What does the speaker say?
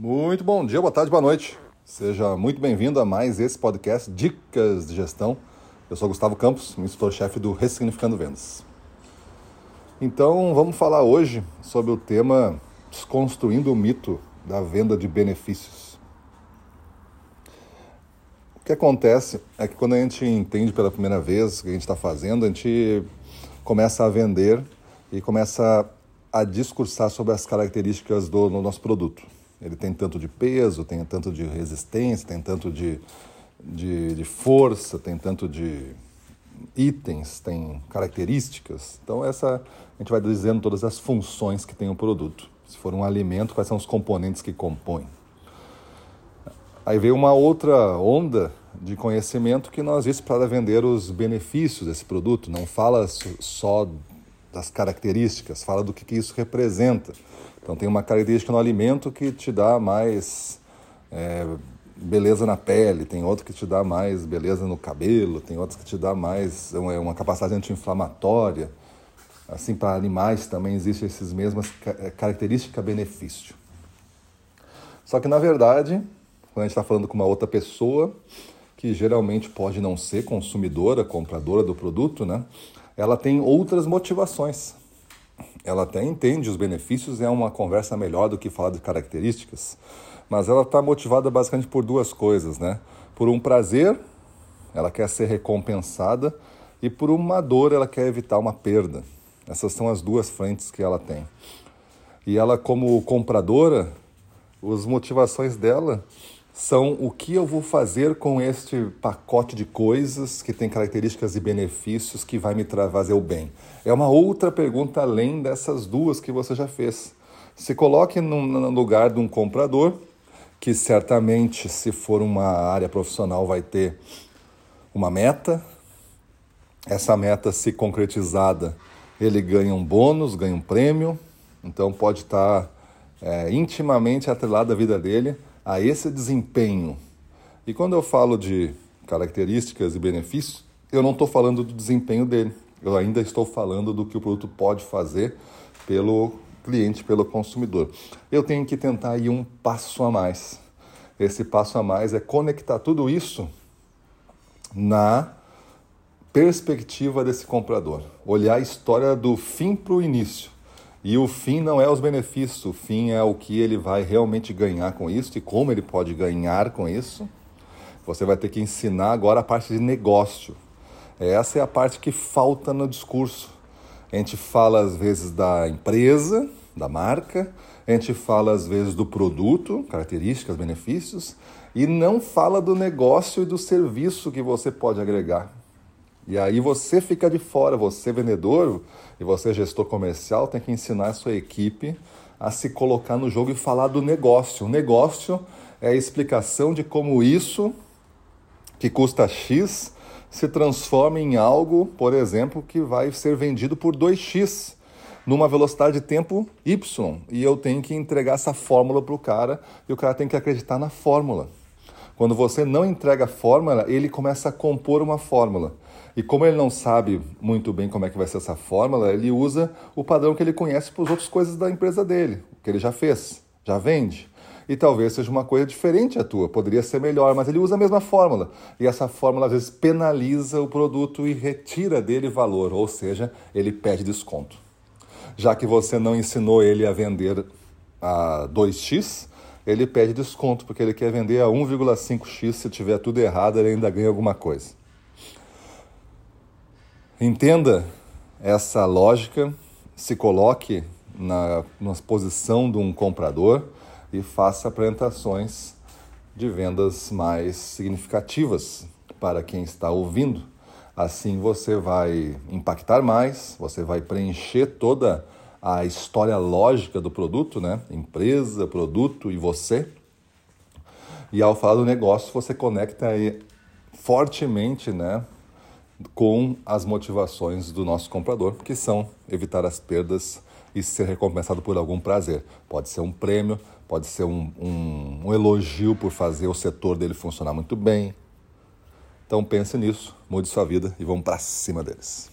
Muito bom dia, boa tarde, boa noite. Seja muito bem-vindo a mais esse podcast Dicas de Gestão. Eu sou Gustavo Campos, instrutor-chefe do Ressignificando Vendas. Então, vamos falar hoje sobre o tema Desconstruindo o mito da venda de benefícios. O que acontece é que quando a gente entende pela primeira vez o que a gente está fazendo, a gente começa a vender e começa a discursar sobre as características do nosso produto. Ele tem tanto de peso, tem tanto de resistência, tem tanto de, de, de força, tem tanto de itens, tem características. Então, essa a gente vai dizendo todas as funções que tem o produto. Se for um alimento, quais são os componentes que compõem. Aí veio uma outra onda de conhecimento que nós vimos para vender os benefícios desse produto. Não fala só das características, fala do que, que isso representa. Então tem uma característica no alimento que te dá mais é, beleza na pele, tem outro que te dá mais beleza no cabelo, tem outros que te dá mais uma, uma capacidade anti-inflamatória. Assim, para animais também existem essas mesmas é, características benefício. Só que na verdade, quando a gente está falando com uma outra pessoa, que geralmente pode não ser consumidora, compradora do produto, né? Ela tem outras motivações ela até entende os benefícios, é uma conversa melhor do que falar de características, mas ela está motivada basicamente por duas coisas, né? Por um prazer, ela quer ser recompensada, e por uma dor, ela quer evitar uma perda. Essas são as duas frentes que ela tem. E ela, como compradora, as motivações dela são o que eu vou fazer com este pacote de coisas que tem características e benefícios que vai me trazer o bem. É uma outra pergunta além dessas duas que você já fez. Se coloque no lugar de um comprador que certamente, se for uma área profissional, vai ter uma meta. Essa meta, se concretizada, ele ganha um bônus, ganha um prêmio. Então pode estar é, intimamente atrelado à vida dele a esse desempenho. E quando eu falo de características e benefícios, eu não estou falando do desempenho dele, eu ainda estou falando do que o produto pode fazer pelo cliente, pelo consumidor. Eu tenho que tentar ir um passo a mais. Esse passo a mais é conectar tudo isso na perspectiva desse comprador. Olhar a história do fim para o início. E o fim não é os benefícios, o fim é o que ele vai realmente ganhar com isso e como ele pode ganhar com isso. Você vai ter que ensinar agora a parte de negócio. Essa é a parte que falta no discurso. A gente fala às vezes da empresa, da marca, a gente fala às vezes do produto, características, benefícios, e não fala do negócio e do serviço que você pode agregar. E aí você fica de fora, você vendedor e você gestor comercial tem que ensinar a sua equipe a se colocar no jogo e falar do negócio. O negócio é a explicação de como isso que custa X se transforma em algo, por exemplo, que vai ser vendido por 2x numa velocidade de tempo y. E eu tenho que entregar essa fórmula para o cara e o cara tem que acreditar na fórmula. Quando você não entrega a fórmula, ele começa a compor uma fórmula. E como ele não sabe muito bem como é que vai ser essa fórmula, ele usa o padrão que ele conhece para as outras coisas da empresa dele, que ele já fez, já vende. E talvez seja uma coisa diferente a tua, poderia ser melhor, mas ele usa a mesma fórmula. E essa fórmula às vezes penaliza o produto e retira dele valor, ou seja, ele pede desconto. Já que você não ensinou ele a vender a 2x, ele pede desconto, porque ele quer vender a 1,5x, se tiver tudo errado, ele ainda ganha alguma coisa. Entenda essa lógica, se coloque na, na posição de um comprador e faça apresentações de vendas mais significativas para quem está ouvindo. Assim você vai impactar mais, você vai preencher toda a história lógica do produto, né? Empresa, produto e você. E ao falar do negócio, você conecta aí fortemente, né? com as motivações do nosso comprador, que são evitar as perdas e ser recompensado por algum prazer. Pode ser um prêmio, pode ser um, um, um elogio por fazer o setor dele funcionar muito bem. Então pense nisso, mude sua vida e vamos para cima deles.